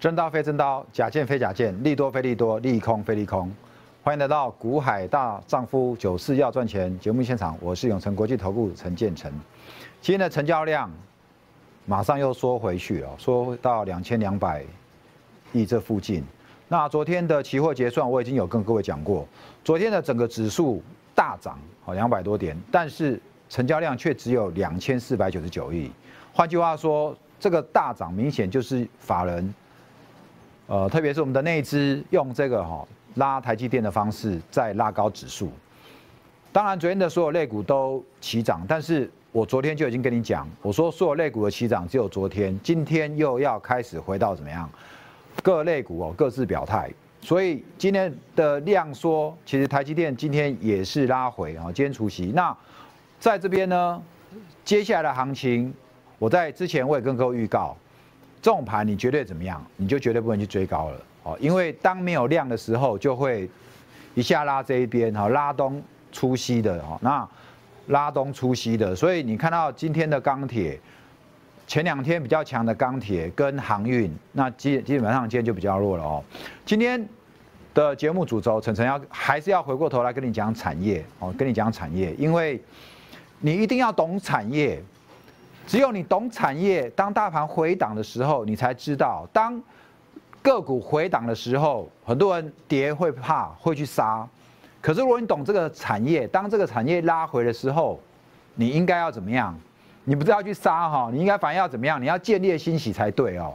真刀非真刀，假剑非假剑，利多非利多，利空非利空。欢迎来到股海大丈夫九四要赚钱节目现场，我是永成国际投顾陈建成。今天的成交量马上又缩回去了，缩到两千两百亿这附近。那昨天的期货结算我已经有跟各位讲过，昨天的整个指数大涨，好两百多点，但是成交量却只有两千四百九十九亿。换句话说，这个大涨明显就是法人，呃，特别是我们的内资用这个哈拉台积电的方式在拉高指数。当然，昨天的所有类股都齐涨，但是我昨天就已经跟你讲，我说所有类股的齐涨只有昨天，今天又要开始回到怎么样？各类股哦各自表态，所以今天的量缩，其实台积电今天也是拉回啊，今天除夕。那在这边呢，接下来的行情。我在之前我也跟各位预告，这种盘你绝对怎么样，你就绝对不能去追高了哦，因为当没有量的时候，就会一下拉这一边哈，拉东出西的哈，那拉东出西的，所以你看到今天的钢铁，前两天比较强的钢铁跟航运，那基基本上今天就比较弱了哦。今天的节目主轴，晨晨要还是要回过头来跟你讲产业哦，跟你讲产业，因为你一定要懂产业。只有你懂产业，当大盘回档的时候，你才知道，当个股回档的时候，很多人跌会怕，会去杀。可是如果你懂这个产业，当这个产业拉回的时候，你应该要怎么样？你不是要去杀哈，你应该反而要怎么样？你要建立欣喜才对哦。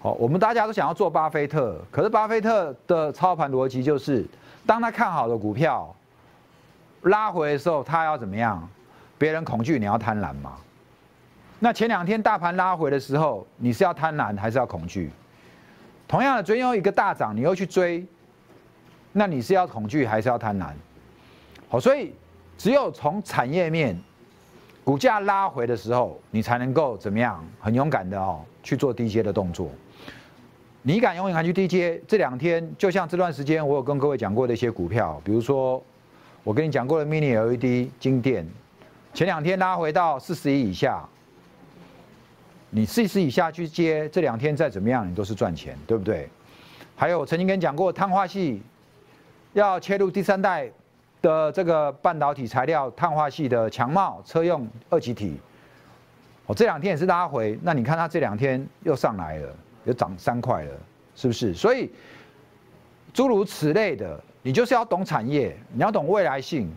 好，我们大家都想要做巴菲特，可是巴菲特的操盘逻辑就是，当他看好的股票拉回的时候，他要怎么样？别人恐惧，你要贪婪嘛。那前两天大盘拉回的时候，你是要贪婪还是要恐惧？同样的，昨天有一个大涨，你又去追，那你是要恐惧还是要贪婪？好，所以只有从产业面，股价拉回的时候，你才能够怎么样？很勇敢的哦，去做低阶的动作。你敢勇敢去低阶？这两天就像这段时间，我有跟各位讲过的一些股票，比如说我跟你讲过的 Mini LED 金电，前两天拉回到四十一以下。你试试以下去接，这两天再怎么样，你都是赚钱，对不对？还有我曾经跟你讲过，碳化系要切入第三代的这个半导体材料，碳化系的强茂车用二极体，我这两天也是拉回，那你看它这两天又上来了，又涨三块了，是不是？所以诸如此类的，你就是要懂产业，你要懂未来性。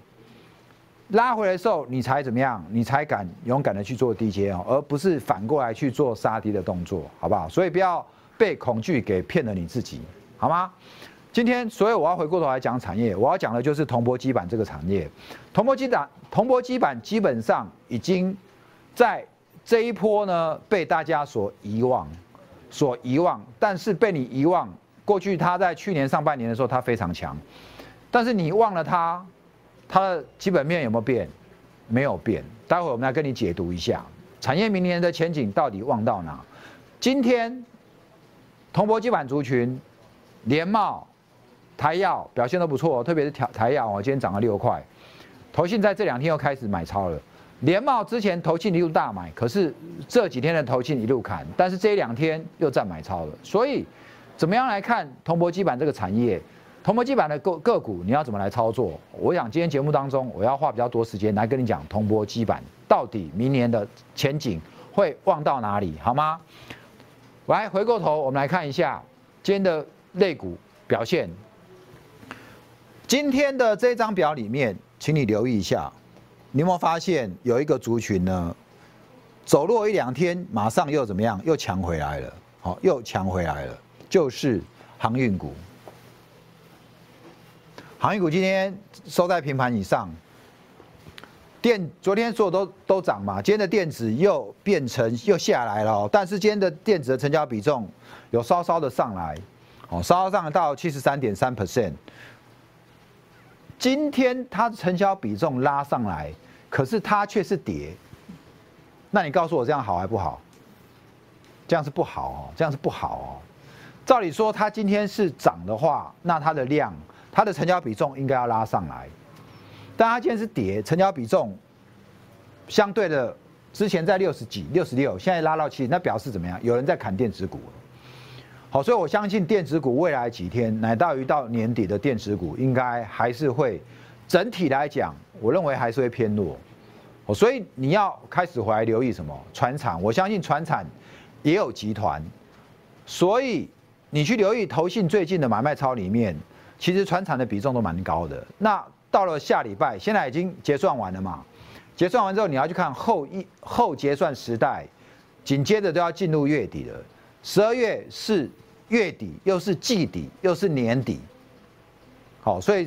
拉回来的时候，你才怎么样？你才敢勇敢的去做低阶哦，而不是反过来去做杀低的动作，好不好？所以不要被恐惧给骗了你自己，好吗？今天，所以我要回过头来讲产业，我要讲的就是铜箔基板这个产业。铜箔基板，铜箔基板基本上已经在这一波呢被大家所遗忘，所遗忘。但是被你遗忘，过去它在去年上半年的时候它非常强，但是你忘了它。它的基本面有没有变？没有变。待会我们来跟你解读一下产业明年的前景到底望到哪？今天铜箔基板族群，联茂、台药表现都不错，特别是台台药哦，今天涨了六块。投信在这两天又开始买超了。联茂之前投信一路大买，可是这几天的投信一路砍，但是这一两天又在买超了。所以怎么样来看铜箔基板这个产业？铜箔基板的个个股，你要怎么来操作？我想今天节目当中，我要花比较多时间来跟你讲铜箔基板到底明年的前景会望到哪里，好吗？来，回过头我们来看一下今天的类股表现。今天的这张表里面，请你留意一下，你有没有发现有一个族群呢？走弱一两天，马上又怎么样？又强回来了，好，又强回来了，就是航运股。航运股今天收在平盘以上，电昨天所有都都涨嘛，今天的电子又变成又下来了，但是今天的电子的成交比重有稍稍的上来，哦，稍稍上到七十三点三 percent。今天它成交比重拉上来，可是它却是跌，那你告诉我这样好还不好？这样是不好哦，这样是不好哦。照理说它今天是涨的话，那它的量。它的成交比重应该要拉上来，但它今天是跌，成交比重相对的之前在六十几、六十六，现在拉到七，那表示怎么样？有人在砍电子股好，所以我相信电子股未来几天乃到于到年底的电子股，应该还是会整体来讲，我认为还是会偏弱。哦，所以你要开始回来留意什么？船厂，我相信船厂也有集团，所以你去留意投信最近的买卖超里面，其实船厂的比重都蛮高的。那到了下礼拜，现在已经结算完了嘛？结算完之后，你要去看后一后结算时代，紧接着都要进入月底了。十二月是。月底又是季底又是年底，好，所以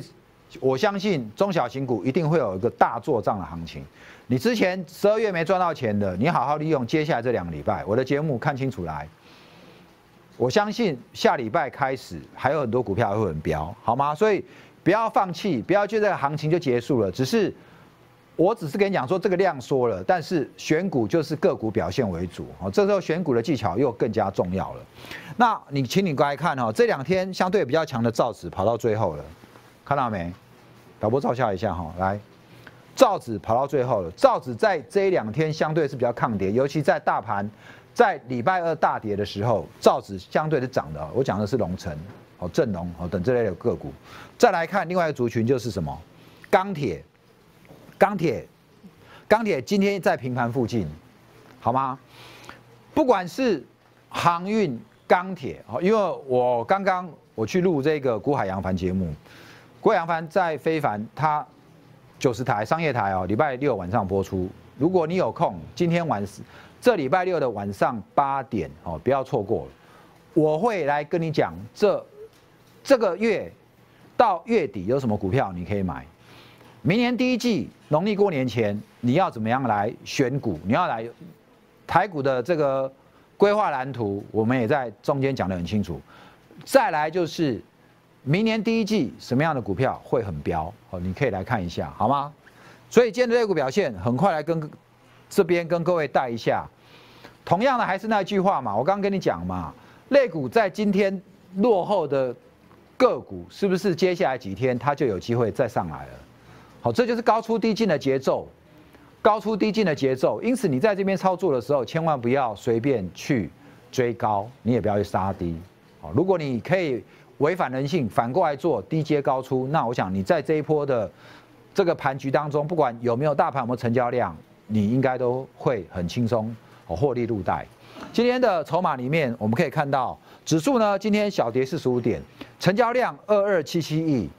我相信中小型股一定会有一个大做账的行情。你之前十二月没赚到钱的，你好好利用接下来这两个礼拜，我的节目看清楚来。我相信下礼拜开始还有很多股票会很飙，好吗？所以不要放弃，不要觉得行情就结束了，只是。我只是跟你讲说这个量缩了，但是选股就是个股表现为主哦。这时候选股的技巧又更加重要了。那你请你过来看哈，这两天相对比较强的造纸跑到最后了，看到没？导播照下一下哈，来，造纸跑到最后了。造纸在这一两天相对是比较抗跌，尤其在大盘在礼拜二大跌的时候，造纸相对是涨的。我讲的是龙城、哦正龙、哦等这类的个股。再来看另外一个族群就是什么？钢铁。钢铁，钢铁今天在平盘附近，好吗？不管是航运、钢铁，哦，因为我刚刚我去录这个古海洋帆节目，古海洋帆在非凡，它九十台商业台哦，礼拜六晚上播出。如果你有空，今天晚这礼拜六的晚上八点哦，不要错过了。我会来跟你讲，这这个月到月底有什么股票你可以买。明年第一季农历过年前，你要怎么样来选股？你要来台股的这个规划蓝图，我们也在中间讲得很清楚。再来就是明年第一季什么样的股票会很飙？哦，你可以来看一下，好吗？所以今天的类股表现，很快来跟这边跟各位带一下。同样的还是那句话嘛，我刚刚跟你讲嘛，类股在今天落后的个股，是不是接下来几天它就有机会再上来了？好，这就是高出低进的节奏，高出低进的节奏。因此，你在这边操作的时候，千万不要随便去追高，你也不要去杀低。好，如果你可以违反人性，反过来做低阶高出，那我想你在这一波的这个盘局当中，不管有没有大盘有没有成交量，你应该都会很轻松获利入袋。今天的筹码里面，我们可以看到指数呢，今天小跌四十五点，成交量二二七七亿。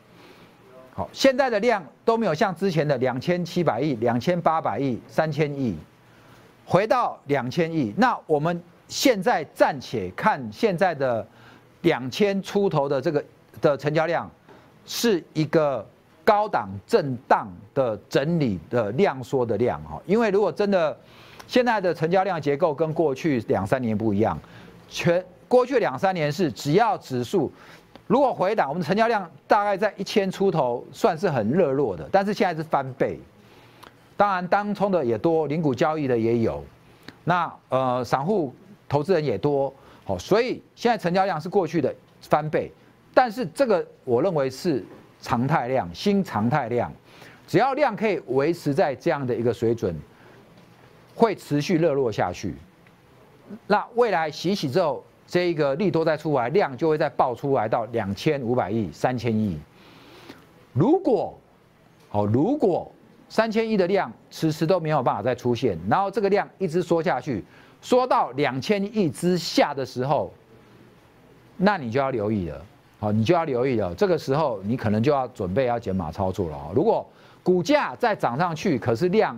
好，现在的量都没有像之前的两千七百亿、两千八百亿、三千亿，回到两千亿。那我们现在暂且看现在的两千出头的这个的成交量，是一个高档震荡的整理的量缩的量哈。因为如果真的现在的成交量结构跟过去两三年不一样，全过去两三年是只要指数。如果回档，我们成交量大概在一千出头，算是很热络的。但是现在是翻倍，当然当冲的也多，零股交易的也有，那呃散户投资人也多，好，所以现在成交量是过去的翻倍。但是这个我认为是常态量，新常态量，只要量可以维持在这样的一个水准，会持续热络下去。那未来洗洗之后。这一个利多再出来，量就会再爆出来到两千五百亿、三千亿。如果，好，如果三千亿的量迟迟都没有办法再出现，然后这个量一直缩下去，缩到两千亿之下的时候，那你就要留意了，好，你就要留意了。这个时候你可能就要准备要减码操作了。如果股价再涨上去，可是量，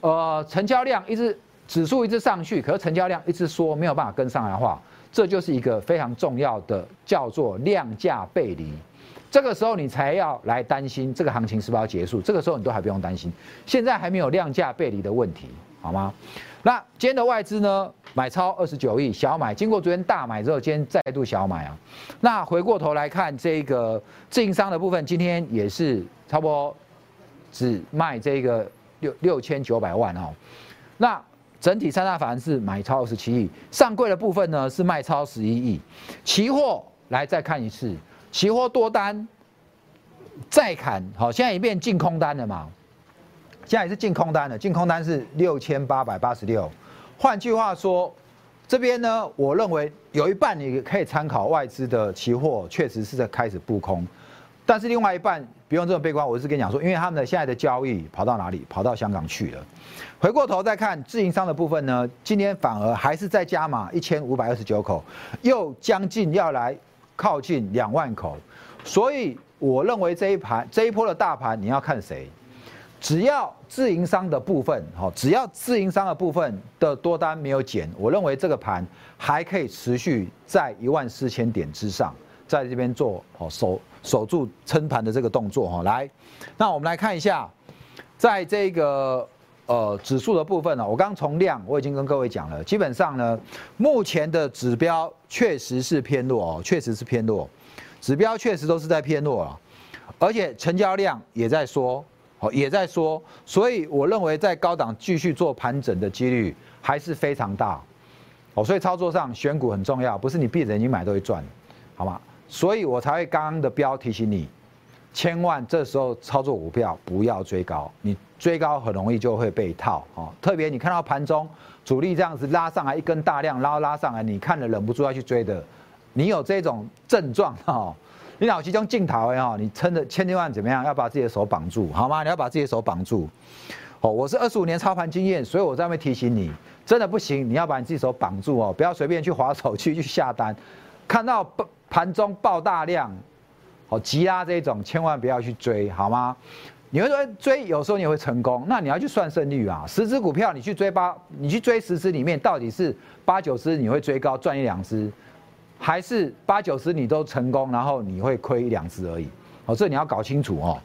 呃，成交量一直指数一直上去，可是成交量一直缩，没有办法跟上来的话。这就是一个非常重要的，叫做量价背离。这个时候你才要来担心这个行情是不是要结束。这个时候你都还不用担心，现在还没有量价背离的问题，好吗？那今天的外资呢，买超二十九亿，小买。经过昨天大买之后，今天再度小买啊。那回过头来看这个自营商的部分，今天也是差不多只卖这个六六千九百万哦。那整体三大法人是买超二十七亿，上柜的部分呢是卖超十一亿，期货来再看一次，期货多单再砍，好，现在已变净空单了嘛？现在也是净空单了，净空单是六千八百八十六，换句话说，这边呢，我认为有一半你可以参考外资的期货，确实是在开始布空，但是另外一半不用这么悲观。我是跟你讲说，因为他们的现在的交易跑到哪里？跑到香港去了。回过头再看自营商的部分呢，今天反而还是在加码一千五百二十九口，又将近要来靠近两万口，所以我认为这一盘这一波的大盘你要看谁？只要自营商的部分，哈，只要自营商的部分的多单没有减，我认为这个盘还可以持续在一万四千点之上，在这边做哦守守住撑盘的这个动作哈。来，那我们来看一下，在这个呃指数的部分呢，我刚从量我已经跟各位讲了，基本上呢，目前的指标确实是偏弱哦，确实是偏弱，指标确实都是在偏弱啊，而且成交量也在缩。哦，也在说，所以我认为在高档继续做盘整的几率还是非常大。哦，所以操作上选股很重要，不是你闭着眼睛买都会赚，好吗？所以我才会刚刚的标提醒你，千万这时候操作股票不要追高，你追高很容易就会被套。哦，特别你看到盘中主力这样子拉上来一根大量，然后拉上来，你看了忍不住要去追的，你有这种症状哈？你脑其中镜头哎哈，你撑着千千万怎么样？要把自己的手绑住，好吗？你要把自己的手绑住。哦，我是二十五年操盘经验，所以我在那边提醒你，真的不行，你要把你自己手绑住哦，不要随便去划手去去下单。看到盘中爆大量，哦急拉这种，千万不要去追，好吗？你会说追，有时候你会成功，那你要去算胜率啊。十只股票你去追八，你去追十只里面，到底是八九只你会追高赚一两只？还是八九十你都成功，然后你会亏一两只而已，哦，这你要搞清楚哦。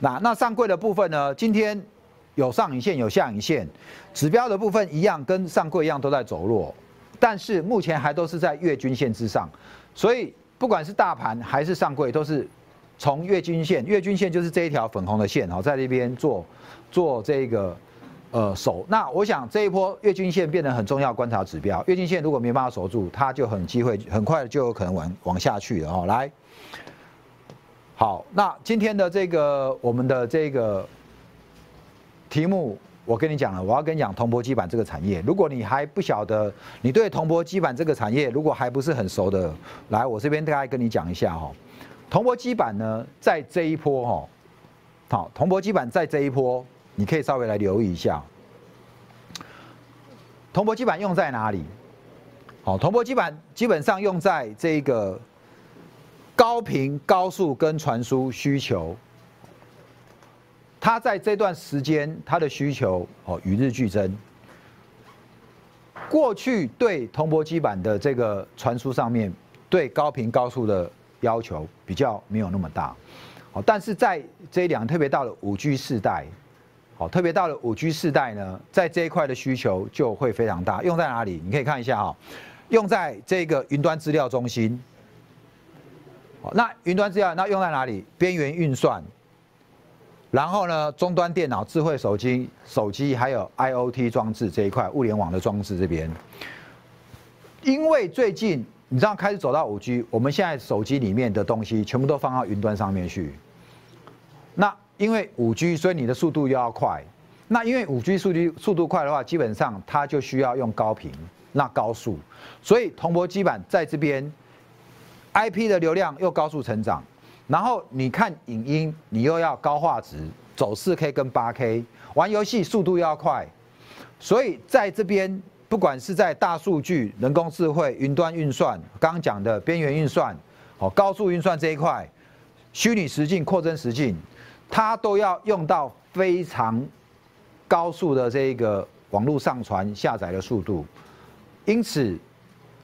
那那上柜的部分呢？今天有上影线有下影线，指标的部分一样，跟上柜一样都在走弱，但是目前还都是在月均线之上，所以不管是大盘还是上柜，都是从月均线，月均线就是这一条粉红的线哦，在这边做做这个。呃，守那我想这一波月均线变得很重要观察指标，月均线如果没办法守住，它就很机会很快就有可能往往下去了哦。来，好，那今天的这个我们的这个题目，我跟你讲了，我要跟你讲铜箔基板这个产业。如果你还不晓得，你对铜箔基板这个产业如果还不是很熟的，来，我这边大概跟你讲一下哈。铜箔基板呢，在这一波哈，好，铜箔基板在这一波。你可以稍微来留意一下，铜箔基板用在哪里？好，铜箔基板基本上用在这个高频、高速跟传输需求，它在这段时间它的需求哦与日俱增。过去对铜箔基板的这个传输上面，对高频高速的要求比较没有那么大，好，但是在这一两特别到了五 G 世代。好，特别到了五 G 世代呢，在这一块的需求就会非常大。用在哪里？你可以看一下哈，用在这个云端资料中心。那云端资料那用在哪里？边缘运算。然后呢，终端电脑、智慧手机、手机还有 IOT 装置这一块，物联网的装置这边。因为最近你知道开始走到五 G，我们现在手机里面的东西全部都放到云端上面去。那因为五 G，所以你的速度又要快。那因为五 G 数据速度快的话，基本上它就需要用高频、那高速。所以铜箔基板在这边，IP 的流量又高速成长，然后你看影音，你又要高画质，走四 K 跟八 K，玩游戏速度要快。所以在这边，不管是在大数据、人工智慧、云端运算，刚刚讲的边缘运算、哦高速运算这一块，虚拟实境、扩增实境。它都要用到非常高速的这个网络上传下载的速度，因此，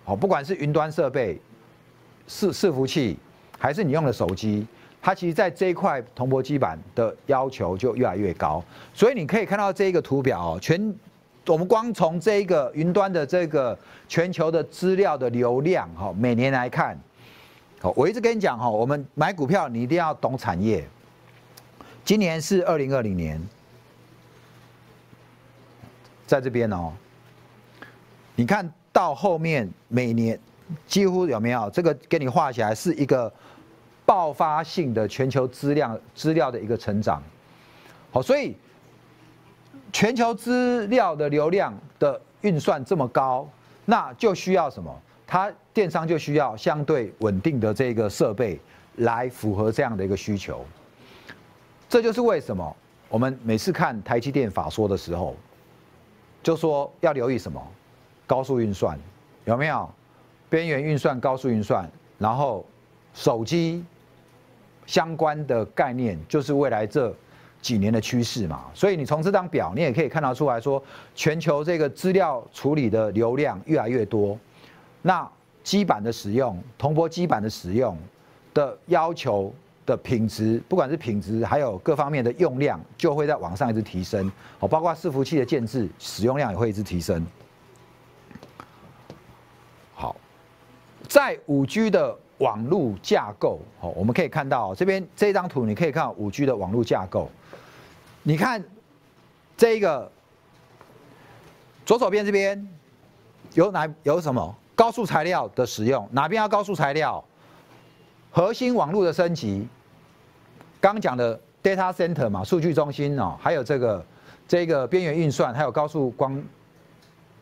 哦，不管是云端设备、伺伺服器，还是你用的手机，它其实在这一块铜箔基板的要求就越来越高。所以你可以看到这一个图表，全我们光从这一个云端的这个全球的资料的流量，哈，每年来看，好，我一直跟你讲，哈，我们买股票你一定要懂产业。今年是二零二零年，在这边哦，你看到后面每年几乎有没有这个给你画起来是一个爆发性的全球资料资料的一个成长。好，所以全球资料的流量的运算这么高，那就需要什么？它电商就需要相对稳定的这个设备来符合这样的一个需求。这就是为什么我们每次看台积电法说的时候，就说要留意什么？高速运算有没有？边缘运算、高速运算，然后手机相关的概念，就是未来这。几年的趋势嘛，所以你从这张表你也可以看到出来说，全球这个资料处理的流量越来越多，那基板的使用，铜箔基板的使用的要求的品质，不管是品质还有各方面的用量，就会在往上一直提升。哦，包括伺服器的建制，使用量也会一直提升。好，在五 G 的网络架构，哦，我们可以看到这边这张图，你可以看到五 G 的网络架构。你看，这一个左手边这边有哪有什么高速材料的使用？哪边要高速材料？核心网络的升级，刚讲的 data center 嘛，数据中心哦，还有这个这个边缘运算，还有高速光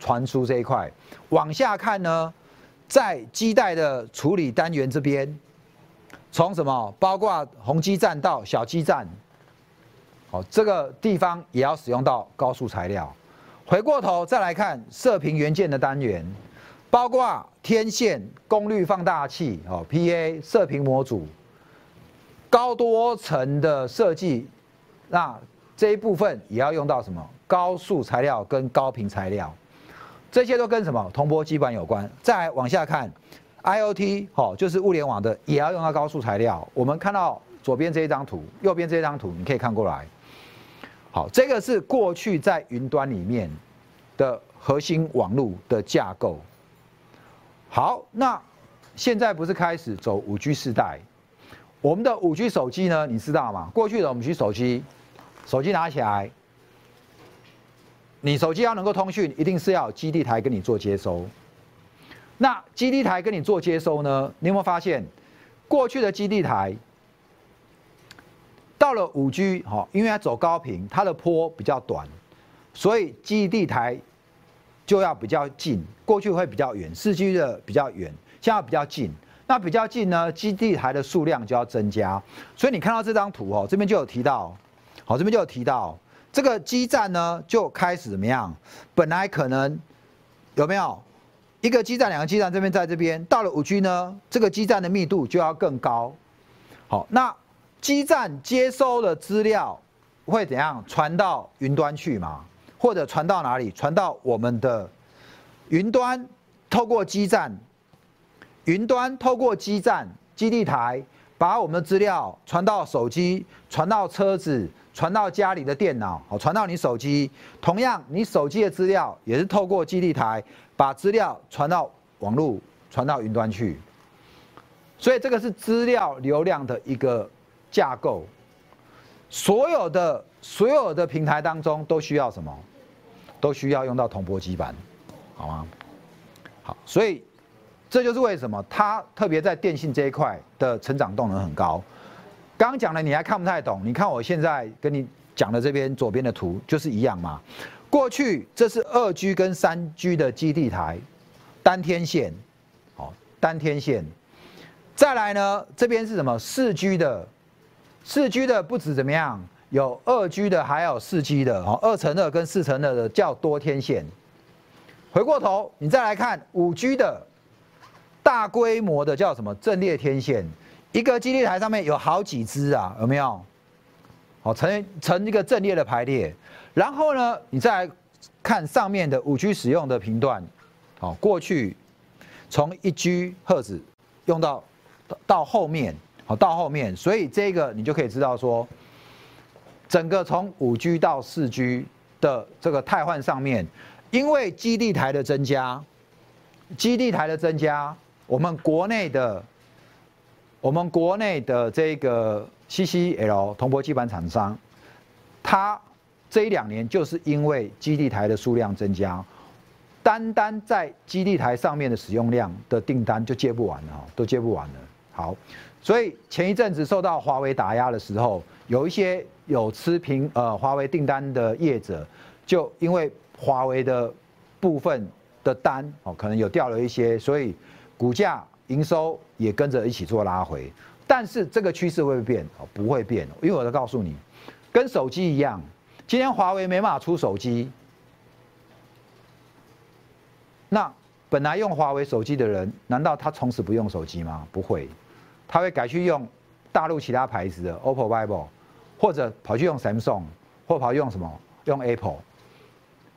传输这一块。往下看呢，在基带的处理单元这边，从什么包括宏基站到小基站。好，这个地方也要使用到高速材料。回过头再来看射频元件的单元，包括天线、功率放大器、哦 PA、射频模组、高多层的设计，那这一部分也要用到什么高速材料跟高频材料，这些都跟什么铜箔基板有关。再往下看，IOT 好，就是物联网的，也要用到高速材料。我们看到左边这一张图，右边这一张图，你可以看过来。好，这个是过去在云端里面的核心网络的架构。好，那现在不是开始走五 G 时代？我们的五 G 手机呢？你知道吗？过去的五 G 手机，手机拿起来，你手机要能够通讯，一定是要基地台跟你做接收。那基地台跟你做接收呢？你有没有发现，过去的基地台？到了五 G，哈，因为它走高频，它的坡比较短，所以基地台就要比较近。过去会比较远，四 G 的比较远，现在比较近。那比较近呢，基地台的数量就要增加。所以你看到这张图哦，这边就有提到，好，这边就有提到这个基站呢就开始怎么样？本来可能有没有一个基站、两个基站这边在这边，到了五 G 呢，这个基站的密度就要更高。好，那。基站接收的资料会怎样传到云端去嘛？或者传到哪里？传到我们的云端，透过基站，云端透过基站基地台，把我们的资料传到手机，传到车子，传到家里的电脑，好，传到你手机。同样，你手机的资料也是透过基地台，把资料传到网络，传到云端去。所以这个是资料流量的一个。架构，所有的所有的平台当中都需要什么？都需要用到铜箔基板，好吗？好，所以这就是为什么它特别在电信这一块的成长动能很高。刚刚讲的你还看不太懂，你看我现在跟你讲的这边左边的图就是一样嘛。过去这是二 G 跟三 G 的基地台，单天线，好，单天线。再来呢，这边是什么？四 G 的。四 G 的不止怎么样，有二 G 的，还有四 G 的哦，二乘二跟四乘二的叫多天线。回过头，你再来看五 G 的，大规模的叫什么阵列天线？一个基地台上面有好几只啊，有没有？好，成成一个阵列的排列。然后呢，你再看上面的五 G 使用的频段，好，过去从一 G 赫兹用到到后面。好，到后面，所以这个你就可以知道说，整个从五 G 到四 G 的这个汰换上面，因为基地台的增加，基地台的增加，我们国内的，我们国内的这个 CCL 铜箔基板厂商，它这一两年就是因为基地台的数量增加，单单在基地台上面的使用量的订单就接不完了，都接不完了。好。所以前一阵子受到华为打压的时候，有一些有持平呃华为订单的业者，就因为华为的部分的单哦，可能有掉了一些，所以股价营收也跟着一起做拉回。但是这个趋势会不会变？哦，不会变，因为我在告诉你，跟手机一样，今天华为没办法出手机，那本来用华为手机的人，难道他从此不用手机吗？不会，他会改去用大陆其他牌子的 OPPO、vivo，或者跑去用 Samsung，或跑去用什么？用 Apple，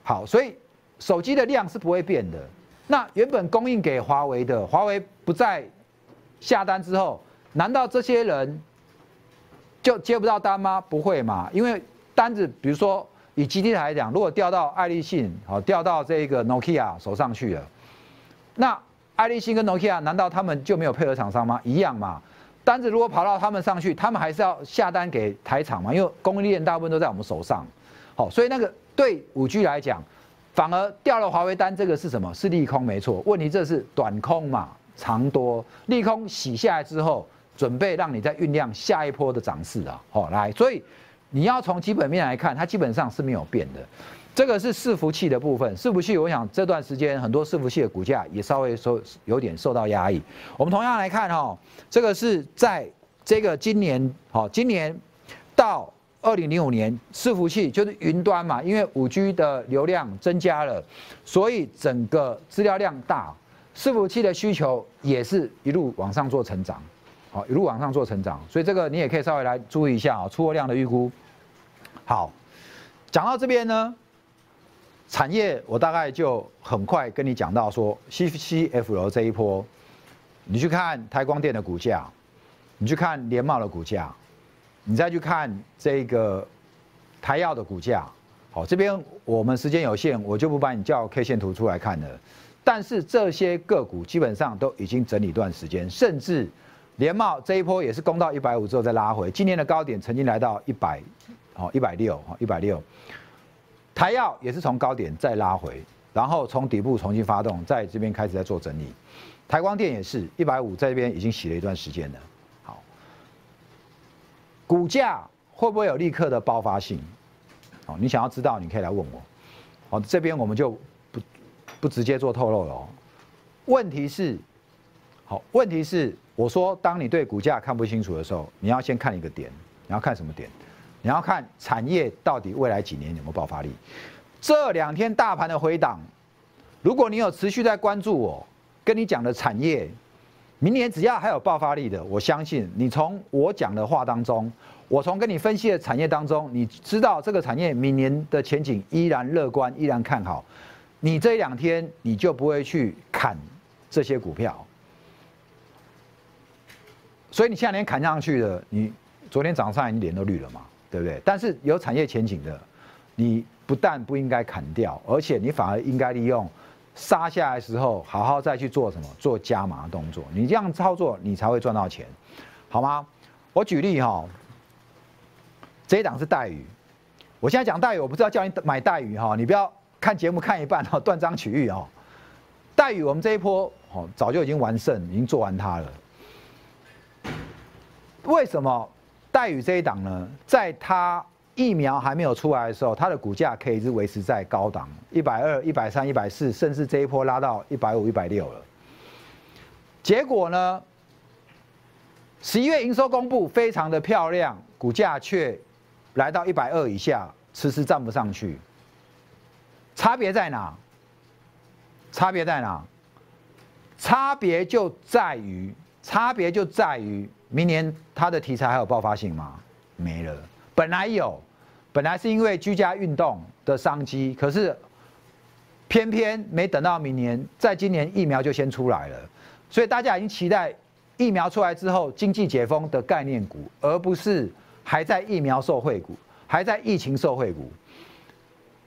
好，所以手机的量是不会变的。那原本供应给华为的，华为不再下单之后，难道这些人就接不到单吗？不会嘛，因为单子，比如说以基地来讲，如果调到爱立信，好，调到这个 Nokia 手上去了，那爱立信跟 Nokia 难道他们就没有配合厂商吗？一样嘛。单子如果跑到他们上去，他们还是要下单给台厂嘛，因为供应链大部分都在我们手上。好，所以那个对五 G 来讲，反而掉了华为单，这个是什么？是利空，没错。问题这是短空嘛，长多，利空洗下来之后，准备让你再酝酿下一波的涨势啊。好，来，所以你要从基本面来看，它基本上是没有变的。这个是伺服器的部分，伺服器，我想这段时间很多伺服器的股价也稍微受有点受到压抑。我们同样来看哈，这个是在这个今年，好，今年到。二零零五年，伺服器就是云端嘛，因为五 G 的流量增加了，所以整个资料量大，伺服器的需求也是一路往上做成长，好，一路往上做成长，所以这个你也可以稍微来注意一下啊，出货量的预估。好，讲到这边呢，产业我大概就很快跟你讲到说，C C F L 这一波，你去看台光电的股价，你去看联茂的股价。你再去看这个台药的股价，好，这边我们时间有限，我就不把你叫 K 线图出来看了。但是这些个股基本上都已经整理一段时间，甚至联茂这一波也是攻到一百五之后再拉回，今年的高点曾经来到一百，好一百六，好一百六。台药也是从高点再拉回，然后从底部重新发动，在这边开始在做整理。台光电也是一百五，在这边已经洗了一段时间了。股价会不会有立刻的爆发性？哦，你想要知道，你可以来问我。哦，这边我们就不不直接做透露了。问题是，好，问题是，我说，当你对股价看不清楚的时候，你要先看一个点，你要看什么点？你要看产业到底未来几年有没有爆发力。这两天大盘的回档，如果你有持续在关注我跟你讲的产业。明年只要还有爆发力的，我相信你从我讲的话当中，我从跟你分析的产业当中，你知道这个产业明年的前景依然乐观，依然看好，你这两天你就不会去砍这些股票，所以你下年砍上去的，你昨天早上你脸都绿了嘛，对不对？但是有产业前景的，你不但不应该砍掉，而且你反而应该利用。杀下来的时候，好好再去做什么？做加码动作。你这样操作，你才会赚到钱，好吗？我举例哈，这一档是带鱼。我现在讲带鱼，我不知道叫你买带鱼哈，你不要看节目看一半哈，断章取义哦。带鱼，我们这一波哦，早就已经完胜，已经做完它了。为什么带鱼这一档呢？在它。疫苗还没有出来的时候，它的股价可以是维持在高档一百二、一百三、一百四，甚至这一波拉到一百五、一百六了。结果呢，十一月营收公布非常的漂亮，股价却来到一百二以下，迟迟站不上去。差别在哪？差别在哪？差别就在于，差别就在于，明年它的题材还有爆发性吗？没了。本来有，本来是因为居家运动的商机，可是偏偏没等到明年，在今年疫苗就先出来了，所以大家已经期待疫苗出来之后经济解封的概念股，而不是还在疫苗受惠股，还在疫情受惠股。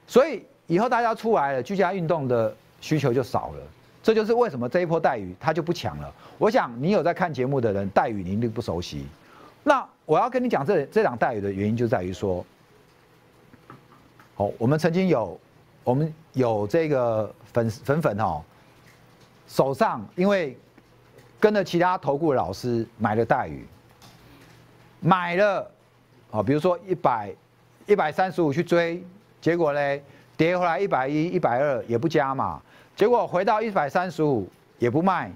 所以以后大家出来了，居家运动的需求就少了，这就是为什么这一波待遇它就不强了。我想你有在看节目的人，待遇你一定不熟悉。那我要跟你讲这这两代语的原因就在于说，好，我们曾经有，我们有这个粉粉粉哦，手上因为跟着其他投顾老师买了待遇，买了，哦，比如说一百一百三十五去追，结果嘞跌回来一百一、一百二也不加嘛，结果回到一百三十五也不卖，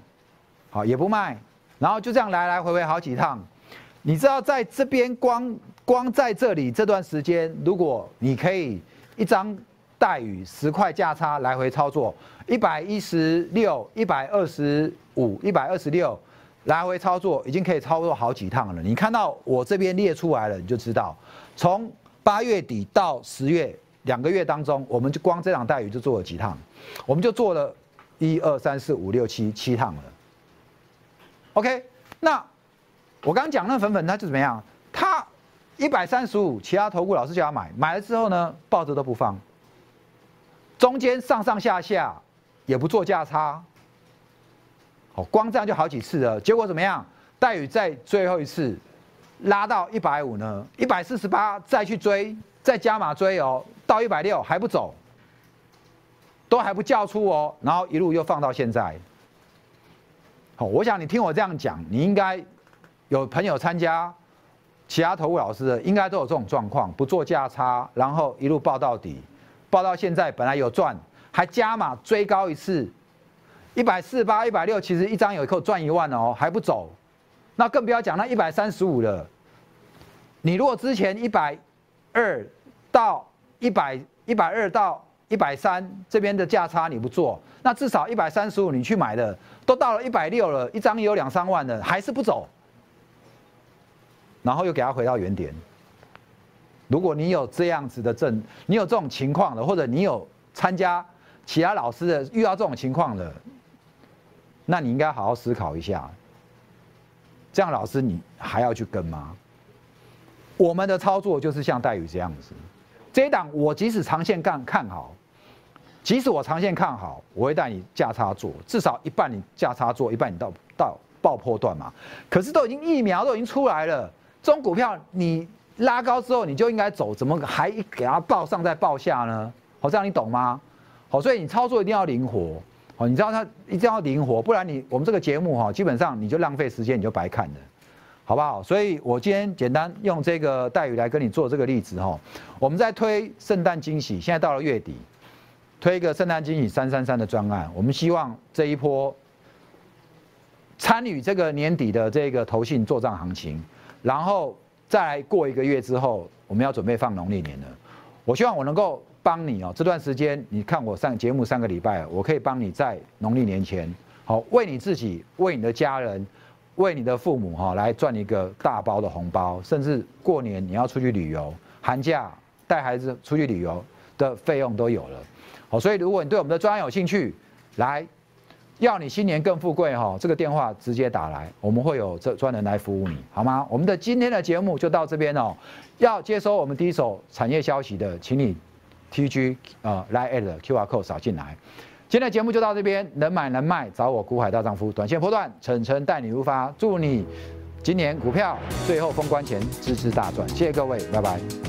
好也不卖，然后就这样来来回回好几趟。你知道在这边光光在这里这段时间，如果你可以一张待遇十块价差来回操作，一百一十六、一百二十五、一百二十六来回操作，已经可以操作好几趟了。你看到我这边列出来了，你就知道，从八月底到十月两个月当中，我们就光这场待遇就做了几趟，我们就做了一二三四五六七七趟了。OK，那。我刚刚讲那粉粉，他就怎么样？他一百三十五，其他投顾老师叫他买，买了之后呢，抱着都不放，中间上上下下也不做价差，好，光这样就好几次了。结果怎么样？待遇在最后一次拉到一百五呢，一百四十八再去追，再加码追哦，到一百六还不走，都还不叫出哦，然后一路又放到现在。好，我想你听我这样讲，你应该。有朋友参加其他投顾老师的，应该都有这种状况，不做价差，然后一路报到底，报到现在本来有赚，还加码追高一次，一百四八、一百六，其实一张有扣赚一万哦，还不走，那更不要讲那一百三十五了。你如果之前一百二到一百一百二到一百三这边的价差你不做，那至少一百三十五你去买的，都到了一百六了，一张也有两三万的，还是不走。然后又给他回到原点。如果你有这样子的症，你有这种情况的，或者你有参加其他老师的遇到这种情况的，那你应该好好思考一下。这样老师你还要去跟吗？我们的操作就是像戴宇这样子，这一档我即使长线看看好，即使我长线看好，我会带你价差做，至少一半你价差做，一半你到到爆破段嘛。可是都已经疫苗都已经出来了。这种股票你拉高之后你就应该走，怎么还给它报上再报下呢？好，这样你懂吗？好，所以你操作一定要灵活，好，你知道它一定要灵活，不然你我们这个节目哈，基本上你就浪费时间，你就白看了，好不好？所以我今天简单用这个待遇来跟你做这个例子哈。我们在推圣诞惊喜，现在到了月底，推一个圣诞惊喜三三三的专案，我们希望这一波参与这个年底的这个投信做账行情。然后再来过一个月之后，我们要准备放农历年了。我希望我能够帮你哦，这段时间你看我上节目三个礼拜，我可以帮你在农历年前，好为你自己、为你的家人、为你的父母哈来赚一个大包的红包，甚至过年你要出去旅游，寒假带孩子出去旅游的费用都有了。好，所以如果你对我们的专案有兴趣，来。要你新年更富贵哈，这个电话直接打来，我们会有这专人来服务你，好吗？我们的今天的节目就到这边哦。要接收我们第一手产业消息的，请你 T G 呃来 at Q R code 扫进来。今天的节目就到这边，能买能卖找我股海大丈夫，短线波段，晨晨带你出发，祝你今年股票最后封关前支支大赚，谢谢各位，拜拜。